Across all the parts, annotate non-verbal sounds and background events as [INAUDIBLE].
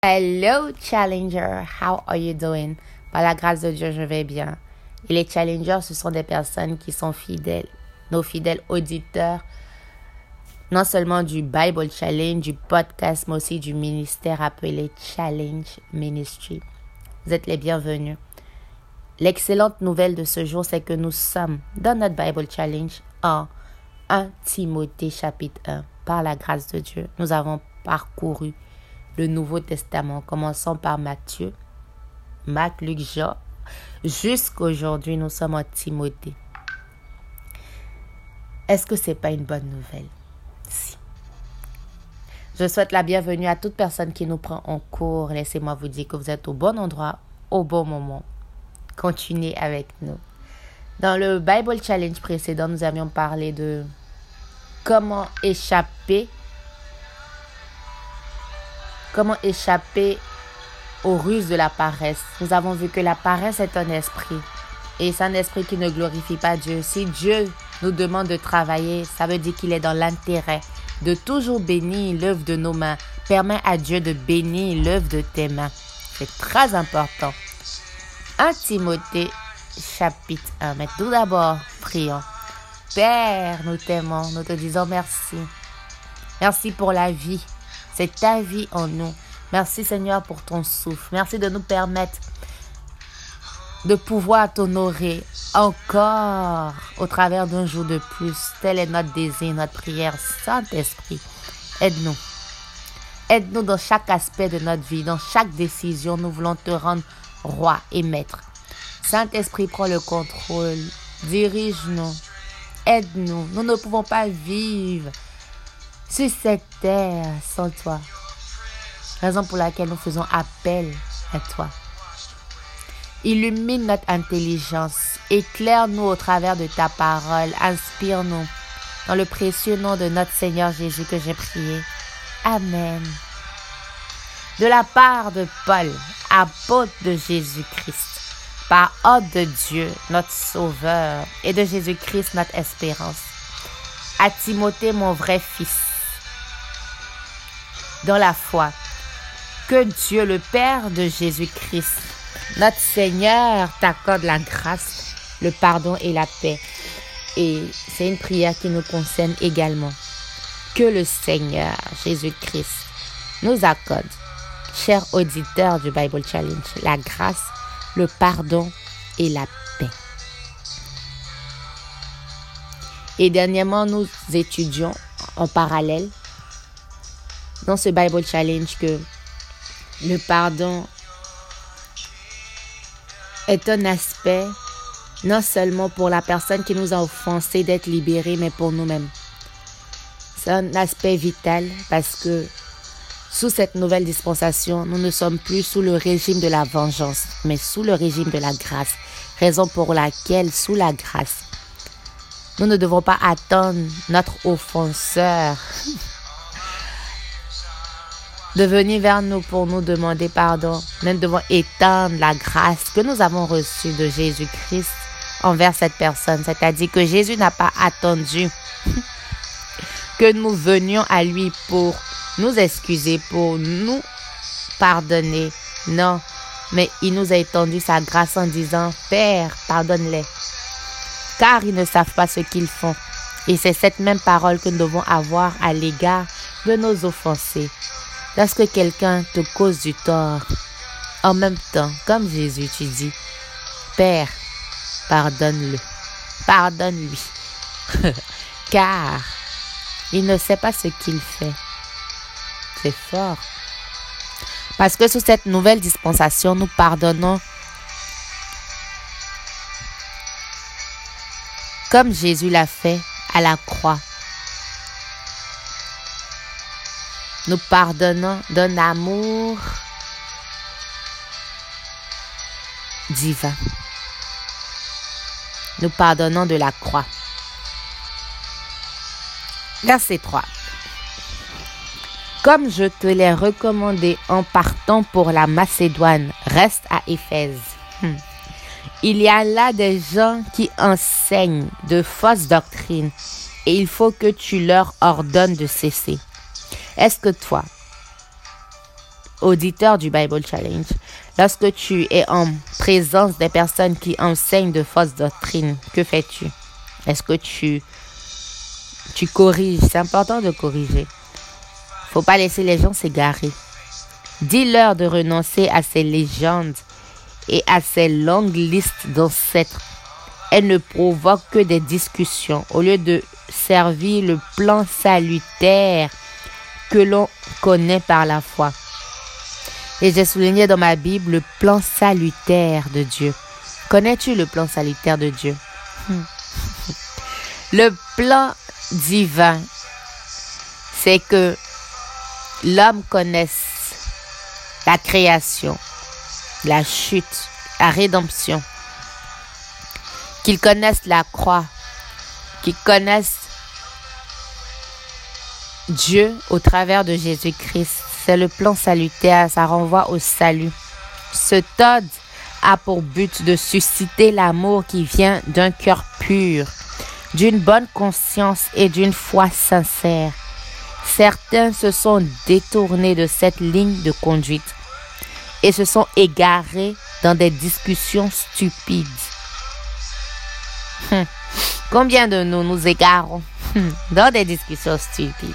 Hello Challenger, how are you doing? Par la grâce de Dieu, je vais bien. Et les challengers, ce sont des personnes qui sont fidèles, nos fidèles auditeurs, non seulement du Bible Challenge, du podcast, mais aussi du ministère appelé Challenge Ministry. Vous êtes les bienvenus. L'excellente nouvelle de ce jour, c'est que nous sommes dans notre Bible Challenge en 1 Timothée chapitre 1. Par la grâce de Dieu, nous avons parcouru le Nouveau Testament, commençant par Matthieu, Marc, Luc, Jean. Jusqu'aujourd'hui, nous sommes en Timothée. Est-ce que c'est pas une bonne nouvelle? Si. Je souhaite la bienvenue à toute personne qui nous prend en cours. Laissez-moi vous dire que vous êtes au bon endroit, au bon moment. Continuez avec nous. Dans le Bible Challenge précédent, nous avions parlé de comment échapper Comment échapper aux ruses de la paresse Nous avons vu que la paresse est un esprit. Et c'est un esprit qui ne glorifie pas Dieu. Si Dieu nous demande de travailler, ça veut dire qu'il est dans l'intérêt de toujours bénir l'œuvre de nos mains. Permets à Dieu de bénir l'œuvre de tes mains. C'est très important. 1 Timothée chapitre 1. Mais tout d'abord, prions. Père, nous t'aimons, nous te disons merci. Merci pour la vie. C'est ta vie en nous. Merci Seigneur pour ton souffle. Merci de nous permettre de pouvoir t'honorer encore au travers d'un jour de plus. Tel est notre désir, notre prière. Saint-Esprit, aide-nous. Aide-nous dans chaque aspect de notre vie, dans chaque décision. Nous voulons te rendre roi et maître. Saint-Esprit, prends le contrôle. Dirige-nous. Aide-nous. Nous ne pouvons pas vivre sur cette terre sans toi. Raison pour laquelle nous faisons appel à toi. Illumine notre intelligence, éclaire-nous au travers de ta parole, inspire-nous. Dans le précieux nom de notre Seigneur Jésus que j'ai prié. Amen. De la part de Paul, apôtre de Jésus-Christ, par ordre de Dieu, notre Sauveur, et de Jésus-Christ, notre espérance. À Timothée, mon vrai fils, dans la foi. Que Dieu, le Père de Jésus-Christ, notre Seigneur, t'accorde la grâce, le pardon et la paix. Et c'est une prière qui nous concerne également. Que le Seigneur Jésus-Christ nous accorde, chers auditeurs du Bible Challenge, la grâce, le pardon et la paix. Et dernièrement, nous étudions en parallèle dans ce Bible Challenge que le pardon est un aspect non seulement pour la personne qui nous a offensé d'être libérée, mais pour nous-mêmes. C'est un aspect vital parce que sous cette nouvelle dispensation, nous ne sommes plus sous le régime de la vengeance, mais sous le régime de la grâce. Raison pour laquelle, sous la grâce, nous ne devons pas attendre notre offenseur de venir vers nous pour nous demander pardon. Nous devons étendre la grâce que nous avons reçue de Jésus-Christ envers cette personne. C'est-à-dire que Jésus n'a pas attendu [LAUGHS] que nous venions à lui pour nous excuser, pour nous pardonner. Non, mais il nous a étendu sa grâce en disant, Père, pardonne-les, car ils ne savent pas ce qu'ils font. Et c'est cette même parole que nous devons avoir à l'égard de nos offensés. Lorsque quelqu'un te cause du tort, en même temps, comme Jésus, tu dis, Père, pardonne-le, pardonne-lui, [LAUGHS] car il ne sait pas ce qu'il fait. C'est fort. Parce que sous cette nouvelle dispensation, nous pardonnons comme Jésus l'a fait à la croix. Nous pardonnons d'un amour divin. Nous pardonnons de la croix. Verset 3. Comme je te l'ai recommandé en partant pour la Macédoine, reste à Éphèse. Hmm. Il y a là des gens qui enseignent de fausses doctrines et il faut que tu leur ordonnes de cesser. Est-ce que toi, auditeur du Bible Challenge, lorsque tu es en présence des personnes qui enseignent de fausses doctrines, que fais-tu? Est-ce que tu, corriges? C'est important de corriger. Faut pas laisser les gens s'égarer. Dis-leur de renoncer à ces légendes et à ces longues listes d'ancêtres. Elles ne provoquent que des discussions au lieu de servir le plan salutaire que l'on connaît par la foi. Et j'ai souligné dans ma Bible le plan salutaire de Dieu. Connais-tu le plan salutaire de Dieu? [LAUGHS] Le plan divin, c'est que l'homme connaisse la création, la chute, la rédemption, qu'il connaisse la croix, qu'il connaisse Dieu au travers de Jésus-Christ. C'est le plan salutaire, ça renvoie au salut. Ce Todd a pour but de susciter l'amour qui vient d'un cœur pur, d'une bonne conscience et d'une foi sincère. Certains se sont détournés de cette ligne de conduite et se sont égarés dans des discussions stupides. Hum. Combien de nous nous égarons hum, dans des discussions stupides?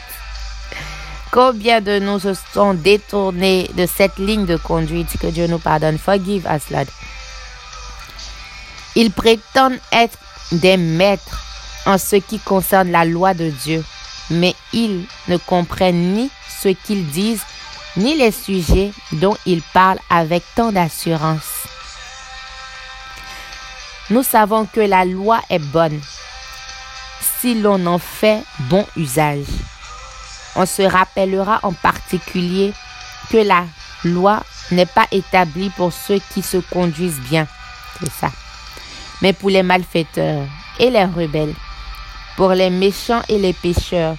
Combien de nous se sont détournés de cette ligne de conduite que Dieu nous pardonne? Forgive us. Ils prétendent être des maîtres en ce qui concerne la loi de Dieu, mais ils ne comprennent ni ce qu'ils disent, ni les sujets dont ils parlent avec tant d'assurance. Nous savons que la loi est bonne si l'on en fait bon usage. On se rappellera en particulier que la loi n'est pas établie pour ceux qui se conduisent bien, c'est ça, mais pour les malfaiteurs et les rebelles, pour les méchants et les pécheurs,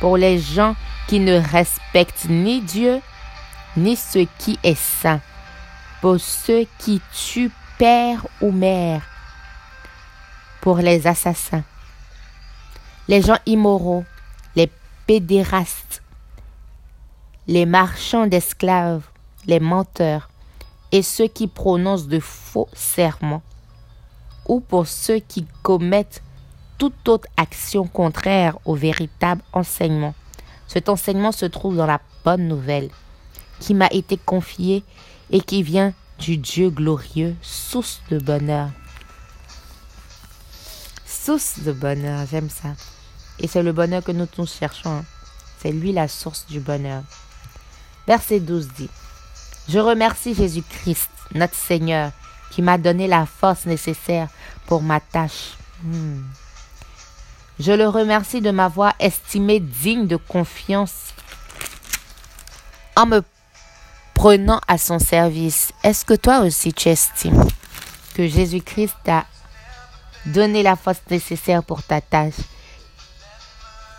pour les gens qui ne respectent ni Dieu ni ce qui est saint, pour ceux qui tuent père ou mère, pour les assassins, les gens immoraux, pédérastes, les marchands d'esclaves, les menteurs et ceux qui prononcent de faux serments, ou pour ceux qui commettent toute autre action contraire au véritable enseignement. Cet enseignement se trouve dans la bonne nouvelle qui m'a été confié et qui vient du Dieu glorieux, source de bonheur. Source de bonheur, j'aime ça. Et c'est le bonheur que nous tous cherchons. Hein. C'est lui la source du bonheur. Verset 12 dit, Je remercie Jésus-Christ, notre Seigneur, qui m'a donné la force nécessaire pour ma tâche. Hmm. Je le remercie de m'avoir estimé digne de confiance en me prenant à son service. Est-ce que toi aussi tu estimes que Jésus-Christ t'a donné la force nécessaire pour ta tâche?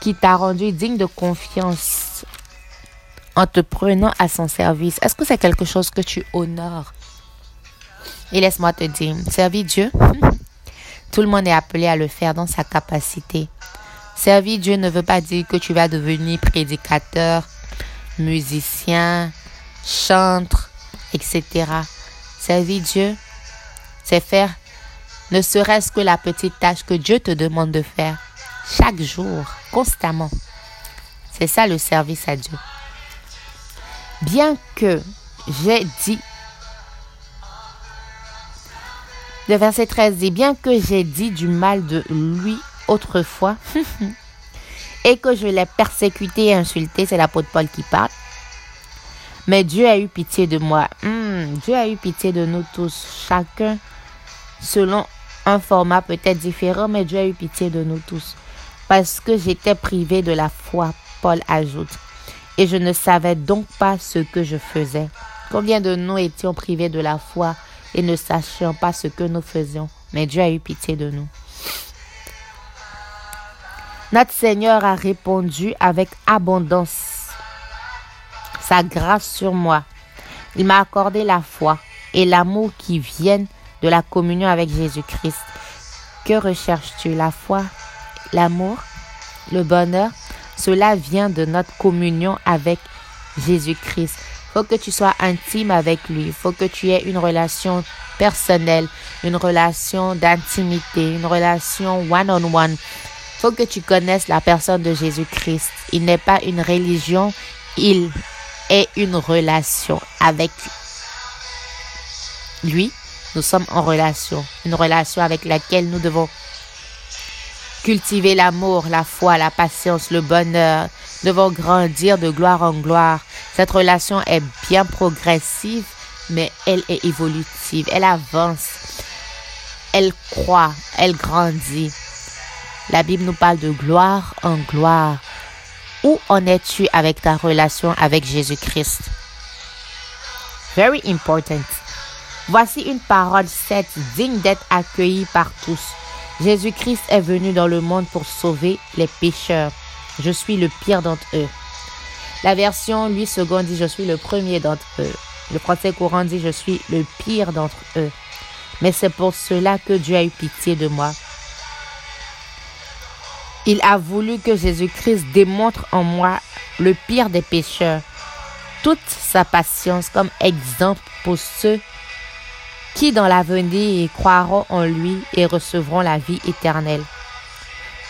Qui t'a rendu digne de confiance en te prenant à son service. Est-ce que c'est quelque chose que tu honores? Et laisse-moi te dire, servir Dieu, [LAUGHS] tout le monde est appelé à le faire dans sa capacité. Servir Dieu ne veut pas dire que tu vas devenir prédicateur, musicien, chantre, etc. Servir Dieu, c'est faire ne serait-ce que la petite tâche que Dieu te demande de faire chaque jour, constamment. C'est ça le service à Dieu. Bien que j'ai dit, le verset 13 dit, bien que j'ai dit du mal de lui autrefois, [LAUGHS] et que je l'ai persécuté et insulté, c'est l'apôtre Paul qui parle, mais Dieu a eu pitié de moi. Hmm, Dieu a eu pitié de nous tous, chacun selon un format peut-être différent, mais Dieu a eu pitié de nous tous parce que j'étais privé de la foi, Paul ajoute. Et je ne savais donc pas ce que je faisais. Combien de nous étions privés de la foi et ne sachions pas ce que nous faisions? Mais Dieu a eu pitié de nous. Notre Seigneur a répondu avec abondance sa grâce sur moi. Il m'a accordé la foi et l'amour qui viennent de la communion avec Jésus-Christ. Que recherches-tu? La foi l'amour, le bonheur, cela vient de notre communion avec Jésus-Christ. faut que tu sois intime avec lui. Faut que tu aies une relation personnelle, une relation d'intimité, une relation one-on-one. Il faut que tu connaisses la personne de Jésus-Christ. Il n'est pas une religion, il est une relation avec lui. Nous sommes en relation, une relation avec laquelle nous devons cultiver l'amour, la foi, la patience, le bonheur. Nous devons grandir de gloire en gloire. Cette relation est bien progressive, mais elle est évolutive. Elle avance. Elle croît. Elle grandit. La Bible nous parle de gloire en gloire. Où en es-tu avec ta relation avec Jésus-Christ? Very important. Voici une parole sainte digne d'être accueillie par tous. Jésus-Christ est venu dans le monde pour sauver les pécheurs. Je suis le pire d'entre eux. La version 8 secondes dit je suis le premier d'entre eux. Le français courant dit je suis le pire d'entre eux. Mais c'est pour cela que Dieu a eu pitié de moi. Il a voulu que Jésus-Christ démontre en moi le pire des pécheurs, toute sa patience comme exemple pour ceux qui dans l'avenir croiront en lui et recevront la vie éternelle.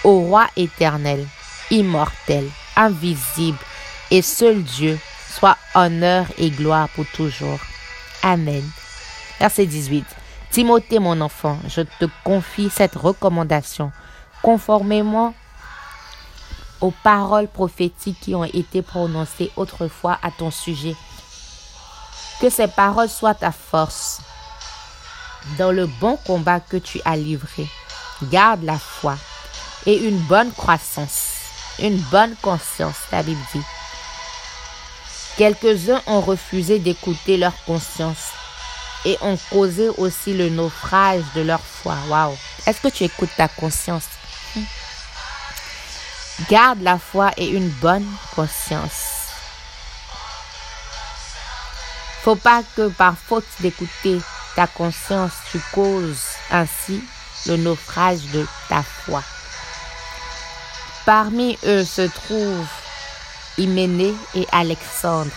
Au roi éternel, immortel, invisible et seul Dieu, soit honneur et gloire pour toujours. Amen. Verset 18. Timothée, mon enfant, je te confie cette recommandation, conformément aux paroles prophétiques qui ont été prononcées autrefois à ton sujet. Que ces paroles soient ta force dans le bon combat que tu as livré. Garde la foi et une bonne croissance, une bonne conscience, la Bible dit. Quelques-uns ont refusé d'écouter leur conscience et ont causé aussi le naufrage de leur foi. Waouh! Est-ce que tu écoutes ta conscience? Garde la foi et une bonne conscience. Faut pas que par faute d'écouter conscience, tu causes ainsi le naufrage de ta foi. Parmi eux se trouvent Hyménée et Alexandre.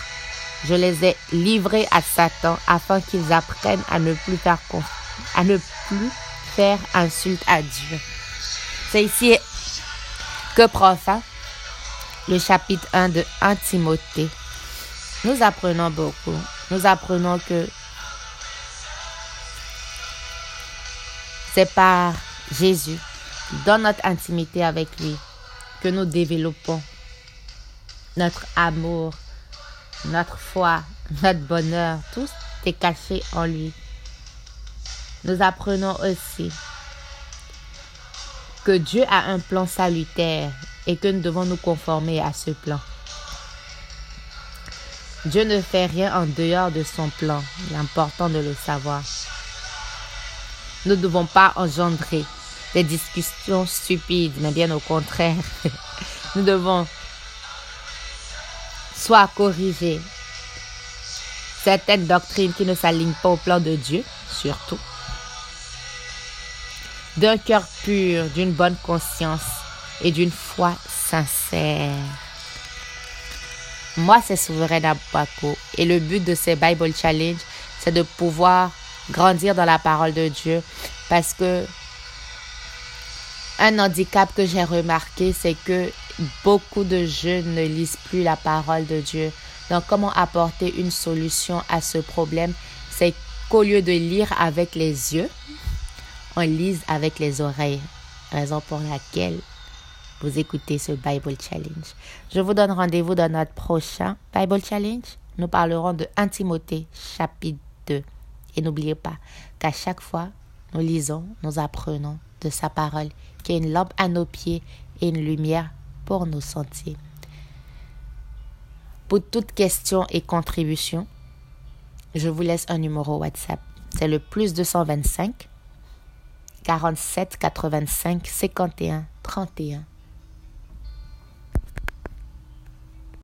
Je les ai livrés à Satan afin qu'ils apprennent à ne plus faire à ne plus faire insulte à Dieu. C'est ici que prend fin le chapitre 1 de 1 Timothée. Nous apprenons beaucoup. Nous apprenons que c'est par Jésus, dans notre intimité avec lui, que nous développons notre amour, notre foi, notre bonheur. Tout est caché en lui. Nous apprenons aussi que Dieu a un plan salutaire et que nous devons nous conformer à ce plan. Dieu ne fait rien en dehors de son plan. Il est important de le savoir. Nous ne devons pas engendrer des discussions stupides, mais bien au contraire. [LAUGHS] Nous devons soit corriger certaines doctrines qui ne s'alignent pas au plan de Dieu, surtout, d'un cœur pur, d'une bonne conscience et d'une foi sincère. Moi, c'est Souverain Abako et le but de ces Bible Challenge, c'est de pouvoir grandir dans la parole de Dieu parce que un handicap que j'ai remarqué, c'est que beaucoup de jeunes ne lisent plus la parole de Dieu. Donc, comment apporter une solution à ce problème? C'est qu'au lieu de lire avec les yeux, on lise avec les oreilles. Raison pour laquelle vous écoutez ce Bible Challenge. Je vous donne rendez-vous dans notre prochain Bible Challenge. Nous parlerons de 1 Timothée chapitre 2. Et n'oubliez pas qu'à chaque fois, nous lisons, nous apprenons de sa parole, qui est une lampe à nos pieds et une lumière pour nos sentiers. Pour toute question et contribution, je vous laisse un numéro WhatsApp. C'est le plus 225 47 85 51 31.